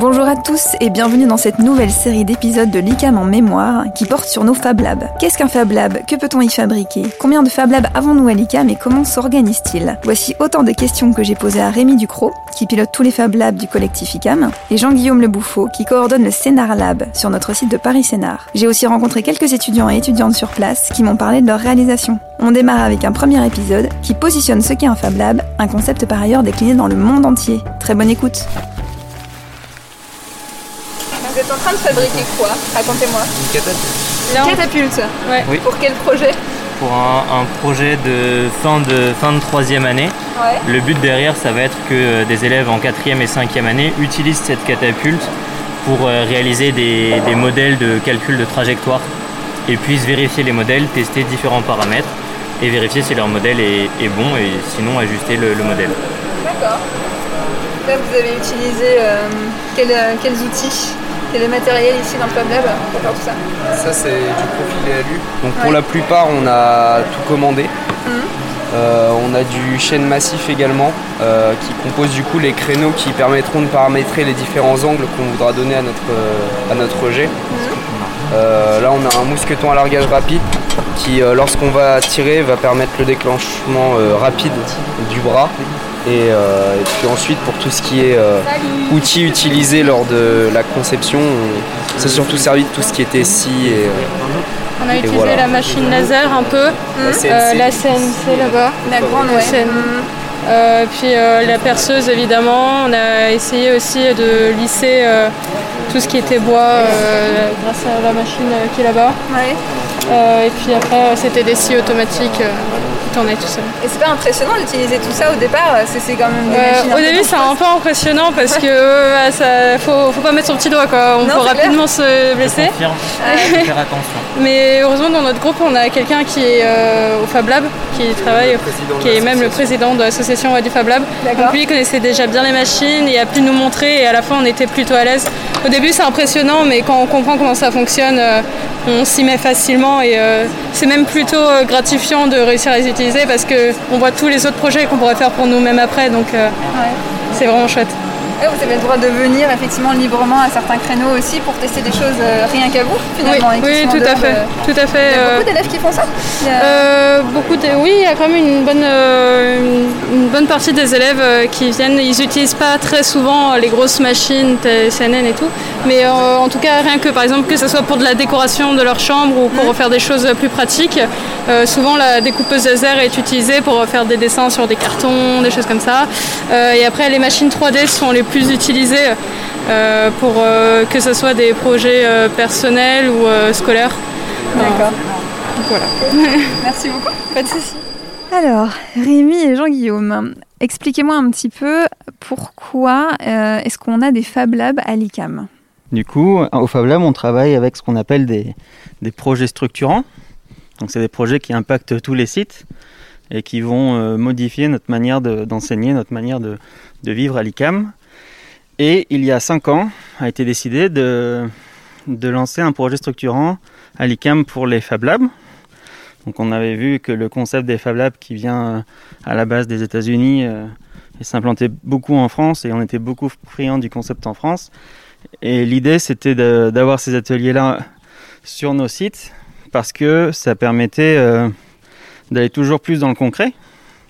Bonjour à tous et bienvenue dans cette nouvelle série d'épisodes de l'ICAM en mémoire qui porte sur nos Fab Labs. Qu'est-ce qu'un Fab Lab? Que peut-on y fabriquer? Combien de Fab Labs avons-nous à l'ICAM et comment s'organise-t-il? Voici autant de questions que j'ai posées à Rémi Ducrot, qui pilote tous les Fab Labs du collectif ICAM, et Jean-Guillaume Le Bouffot, qui coordonne le Scénar Lab sur notre site de Paris Scénar. J'ai aussi rencontré quelques étudiants et étudiantes sur place qui m'ont parlé de leur réalisation. On démarre avec un premier épisode qui positionne ce qu'est un Fab Lab, un concept par ailleurs décliné dans le monde entier. Très bonne écoute Vous êtes en train de fabriquer quoi Racontez-moi. Une catapulte. Une catapulte Ouais. Oui. Pour quel projet Pour un, un projet de fin de fin de troisième année, Ouais. le but derrière, ça va être que euh, des élèves en quatrième et cinquième année utilisent cette catapulte pour euh, réaliser des, des modèles de calcul de trajectoire et puissent vérifier les modèles, tester différents paramètres et vérifier si leur modèle est, est bon et sinon ajuster le, le modèle. D'accord. Là, vous avez utilisé euh, quels, euh, quels outils Est le matériel ici dans le Fab Lab pour faire tout ça Ça c'est du profil ALU. Donc pour Ouais. la plupart on a tout commandé. Mhm. Euh, on a du chaîne massif également euh, qui compose du coup les créneaux qui permettront de paramétrer les différents angles qu'on voudra donner à notre, euh, à notre jet. Euh, là on a un mousqueton à largage rapide qui lorsqu'on va tirer va permettre le déclenchement rapide du bras. Et, euh, et puis ensuite pour tout ce qui est euh, outils utilisés lors de la conception, on s'est surtout servi de tout ce qui était scie et euh, On a utilisé voilà. la machine laser un peu, la CNC. euh, la CNC là-bas, La grande, ouais. scène. Mhm. Euh, puis euh, la perceuse évidemment. On a essayé aussi de lisser euh, tout ce qui était bois euh, grâce à la machine euh, qui est là-bas. Ouais. Euh, et puis après c'était des scies automatiques euh, tout seul. Et c'est pas impressionnant d'utiliser tout ça au départ que c'est quand même des Euh, au début c'est un peu impressionnant parce que euh, bah, ça, faut, faut pas mettre son petit doigt quoi. On Non, peut clair. rapidement se blesser. Faire attention. Mais heureusement dans notre groupe on a quelqu'un qui est euh, au Fab Lab, qui travaille, qui est même le président de l'association ouais, du Fab Lab. Donc lui il connaissait déjà bien les machines et a pu nous montrer et à la fin on était plutôt à l'aise. Au début c'est impressionnant mais quand on comprend comment ça fonctionne, euh, on s'y met facilement et euh, c'est même plutôt euh, gratifiant de réussir à les utiliser parce que on voit tous les autres projets qu'on pourrait faire pour nous-mêmes après donc euh, Ouais. c'est vraiment chouette. Vous avez le droit de venir effectivement librement à certains créneaux aussi pour tester des choses euh, rien qu'à vous finalement. oui tout à fait, de- tout à fait. Il y a euh, beaucoup d'élèves qui font ça Il y a- Euh, beaucoup de... Oui, il y a quand même une bonne, une, une bonne partie des élèves qui viennent. Ils n'utilisent pas très souvent les grosses machines, CNN et tout. Mais euh, en tout cas, rien que par exemple que ce soit pour de la décoration de leur chambre ou pour faire des choses plus pratiques, euh, souvent la découpeuse laser est utilisée pour faire des dessins sur des cartons, des choses comme ça. Et après, les machines 3D sont les plus utilisées euh, pour euh, que ce soit des projets euh, personnels ou euh, scolaires. D'accord. Donc voilà. Merci beaucoup. Pas de soucis. Alors, Rémi et Jean-Guillaume, expliquez-moi un petit peu pourquoi euh, est-ce qu'on a des Fab Labs à l'ICAM? Du coup, au Fab Lab, on travaille avec ce qu'on appelle des, des projets structurants. Donc, c'est des projets qui impactent tous les sites et qui vont euh, modifier notre manière de- d'enseigner, notre manière de, de vivre à l'ICAM. Et il y a cinq ans, a été décidé de, de lancer un projet structurant à l'ICAM pour les Fab Labs. Donc, on avait vu que le concept des Fab Labs qui vient euh, à la base des États-Unis euh, s'implantait beaucoup en France et on était beaucoup friands du concept en France. Et l'idée, c'était d'avoir ces ateliers-là sur nos sites parce que ça permettait euh, d'aller toujours plus dans le concret.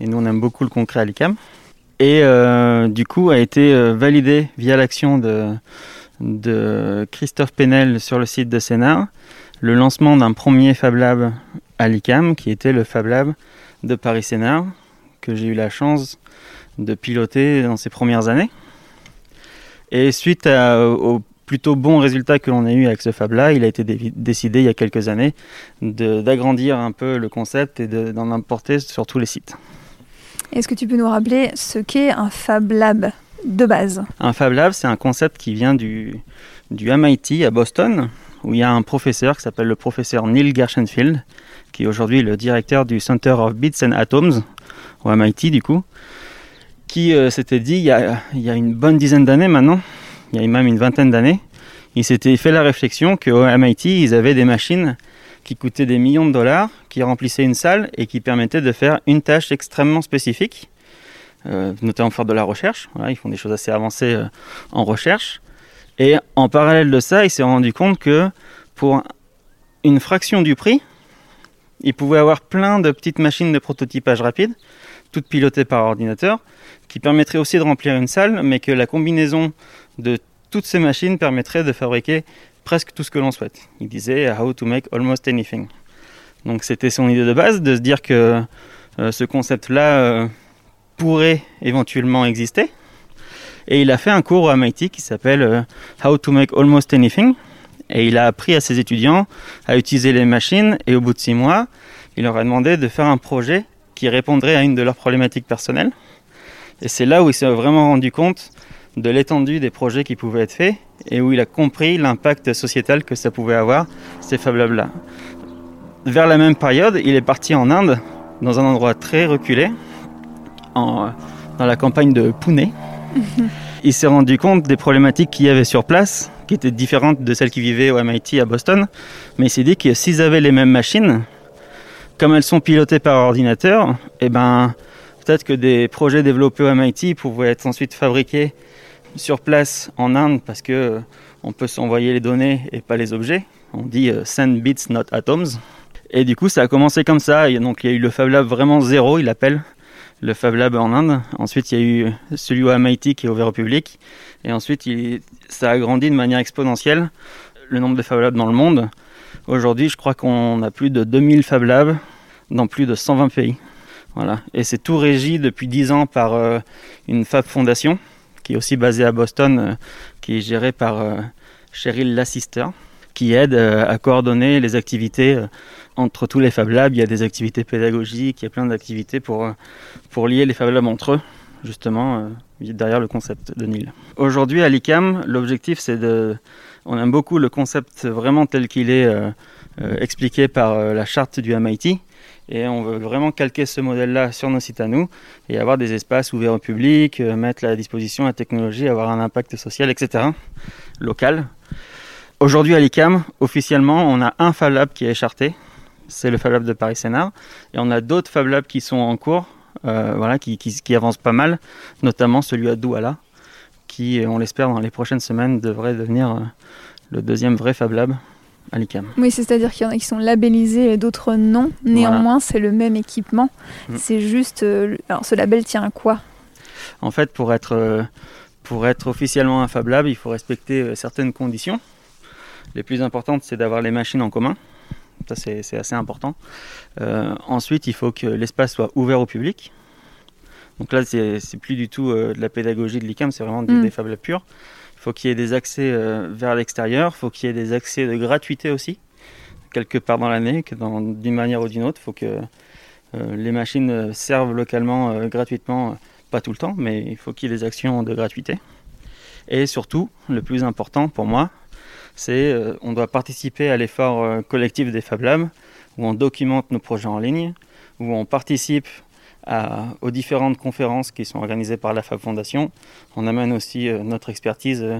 Et nous, on aime beaucoup le concret à l'ICAM. Et euh, du coup, a été euh, validé via l'action de, Christophe Penel sur le site de Sénat le lancement d'un premier Fab Lab à l'ICAM qui était le Fab Lab de Paris Sénat que j'ai eu la chance de piloter dans ces premières années. Et suite à- au plutôt bon résultat que l'on a eu avec ce Fab-là, il a été dé- décidé il y a quelques années d'agrandir un peu le concept et de- d'en importer sur tous les sites. Est-ce que tu peux nous rappeler ce qu'est un Fab Lab de base? Un Fab Lab, c'est un concept qui vient du, du MIT à Boston, où il y a un professeur qui s'appelle le professeur Neil Gershenfield, qui est aujourd'hui le directeur du Center of Bits and Atoms, au MIT du coup, qui euh, s'était dit il y, a, il y a une bonne dizaine d'années maintenant, il y a même une vingtaine d'années, il s'était fait la réflexion qu'au MIT, ils avaient des machines qui coûtaient des millions de dollars, qui remplissaient une salle et qui permettaient de faire une tâche extrêmement spécifique, euh, notamment faire de la recherche. Ils font des choses assez avancées euh, en recherche. Et en parallèle de ça, il s'est rendu compte que pour une fraction du prix, il pouvait avoir plein de petites machines de prototypage rapide, toutes pilotées par ordinateur, qui permettraient aussi de remplir une salle, mais que la combinaison de toutes ces machines permettrait de fabriquer presque tout ce que l'on souhaite. Il disait How to make almost anything. Donc c'était son idée de base, de se dire que euh, ce concept-là euh, pourrait éventuellement exister. Et il a fait un cours au MIT qui s'appelle euh, How to make almost anything. Et il a appris à ses étudiants à utiliser les machines. Et au bout de six mois, il leur a demandé de faire un projet qui répondrait à une de leurs problématiques personnelles. Et c'est là où il s'est vraiment rendu compte de l'étendue des projets qui pouvaient être faits et où il a compris l'impact sociétal que ça pouvait avoir, ces Fab Labs-là. Vers la même période, il est parti en Inde, dans un endroit très reculé, en, dans la campagne de Pune. il s'est rendu compte des problématiques qu'il y avait sur place, qui étaient différentes de celles qui vivaient au MIT à Boston. Mais il s'est dit que s'ils avaient les mêmes machines, comme elles sont pilotées par ordinateur, eh ben, peut-être que des projets développés au MIT pouvaient être ensuite fabriqués sur place en Inde parce que euh, on peut s'envoyer les données et pas les objets. On dit euh, send bits, not atoms. Et du coup, ça a commencé comme ça. Donc, il y a eu le Fab Lab vraiment zéro, il appelle le Fab Lab en Inde. Ensuite, il y a eu celui au MIT qui est ouvert au public. Et ensuite, ça a grandi de manière exponentielle le nombre de Fab Labs dans le monde. Aujourd'hui, je crois qu'on a plus de 2000 Fab Labs dans plus de 120 pays. Voilà. Et c'est tout régi depuis 10 ans par euh, une Fab Fondation qui est aussi basée à Boston, euh, qui est gérée par euh, Cheryl Lassister, qui aide à coordonner les activités entre tous les Fab Labs. Il y a des activités pédagogiques, il y a plein d'activités pour, pour lier les Fab Labs entre eux, justement, derrière le concept de Nil. Aujourd'hui, à l'ICAM, l'objectif, c'est de. On aime beaucoup le concept vraiment tel qu'il est expliqué par la charte du MIT et on veut vraiment calquer ce modèle-là sur nos sites à nous et avoir des espaces ouverts au public, euh, mettre à disposition la technologie, avoir un impact social, etc. local. Aujourd'hui à l'ICAM, officiellement, on a un Fab Lab qui est charté, c'est le Fab Lab de Paris Sénart, et on a d'autres Fab Labs qui sont en cours, euh, voilà, qui, qui, avancent pas mal, notamment celui à Douala, qui, on l'espère, dans les prochaines semaines devrait devenir euh, le deuxième vrai Fab Lab oui, c'est-à-dire qu'il y en a qui sont labellisés et d'autres non. Néanmoins, c'est le même équipement. Mm. C'est juste. Euh, alors, ce label tient à quoi? En fait, pour être, euh, pour être officiellement un Fab Lab, il faut respecter euh, certaines conditions. Les plus importantes, c'est d'avoir les machines en commun. Ça, c'est assez important. ensuite, il faut que l'espace soit ouvert au public. Donc là, c'est plus du tout de la pédagogie de l'ICAM, c'est vraiment des, mm. des Fab Labs purs faut qu'il y ait des accès euh, vers l'extérieur, faut qu'il y ait des accès de gratuité aussi, quelque part dans l'année, que d'une manière ou d'une autre, faut que euh, les machines euh, servent localement gratuitement, pas tout le temps, mais il faut qu'il y ait des actions de gratuité. Et surtout, le plus important pour moi, c'est on doit participer à l'effort collectif des Fab Labs, où on documente nos projets en ligne, où on participe aux différentes conférences qui sont organisées par la FAB Fondation. On amène aussi euh, notre expertise euh,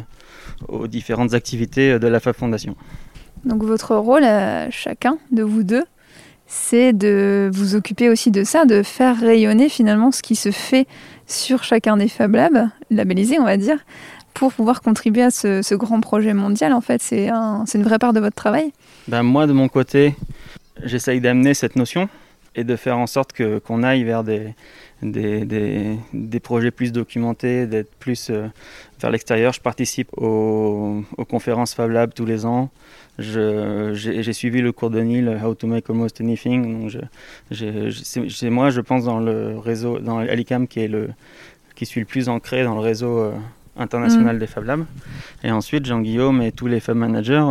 aux différentes activités euh, de la FAB Fondation. Donc votre rôle à chacun de vous deux, c'est de vous occuper aussi de ça, de faire rayonner finalement ce qui se fait sur chacun des Fab Labs, labellisés on va dire, pour pouvoir contribuer à ce, grand projet mondial en fait. C'est un, une vraie part de votre travail ben Moi de mon côté, j'essaye d'amener cette notion et de faire en sorte que, qu'on aille vers des, des, des, des, projets plus documentés, d'être plus euh, vers l'extérieur. Je participe aux, aux, conférences Fab Lab tous les ans. Je, j'ai, j'ai suivi le cours de Neil, How to Make Almost Anything. Donc je, j'ai, c'est, moi, je pense, dans le réseau, dans Alicam, qui, est le, qui suis le plus ancré dans le réseau euh, international mm. des Fab Labs. Et ensuite, Jean-Guillaume et tous les Fab Managers,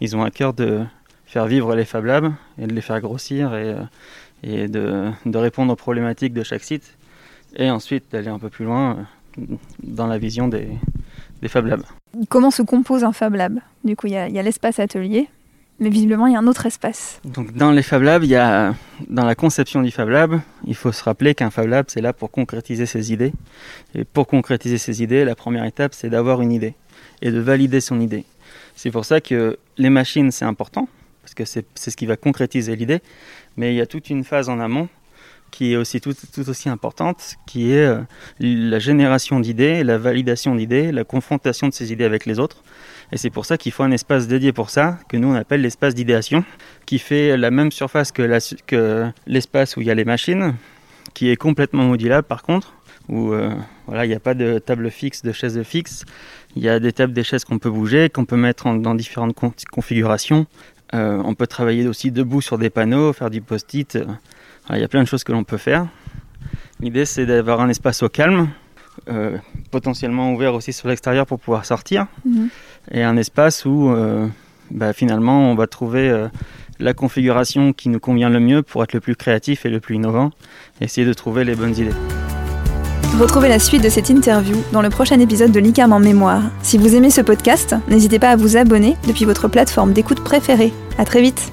ils ont à cœur de faire vivre les Fab Labs et de les faire grossir et, euh, et de, de, répondre aux problématiques de chaque site. Et ensuite d'aller un peu plus loin euh, dans la vision des, des Fab Labs. Comment se compose un Fab Lab? Du coup, il y a, l'espace atelier, mais visiblement, il y a un autre espace. Donc, dans les Fab Labs, il y a, dans la conception du Fab Lab, il faut se rappeler qu'un Fab Lab, c'est là pour concrétiser ses idées. Et pour concrétiser ses idées, la première étape, c'est d'avoir une idée et de valider son idée. C'est pour ça que les machines, c'est important, parce que c'est ce qui va concrétiser l'idée. Mais il y a toute une phase en amont qui est aussi tout, tout aussi importante, qui est euh, la génération d'idées, la validation d'idées, la confrontation de ces idées avec les autres. Et c'est pour ça qu'il faut un espace dédié pour ça, que nous on appelle l'espace d'idéation, qui fait la même surface que l'espace où il y a les machines, qui est complètement modulable par contre, où euh, voilà, il n'y a pas de table fixe, de chaise fixe. Il y a des tables, des chaises qu'on peut bouger, qu'on peut mettre dans différentes configurations. Euh, on peut travailler aussi debout sur des panneaux, faire du post-it. il y a plein de choses que l'on peut faire. L'idée c'est d'avoir un espace au calme, euh, potentiellement ouvert aussi sur l'extérieur pour pouvoir sortir, mhm. et un espace où bah, finalement on va trouver la configuration qui nous convient le mieux pour être le plus créatif et le plus innovant, essayer de trouver les bonnes idées. Retrouvez la suite de cette interview dans le prochain épisode de l'ICAM en mémoire. Si vous aimez ce podcast, n'hésitez pas à vous abonner depuis votre plateforme d'écoute préférée. À très vite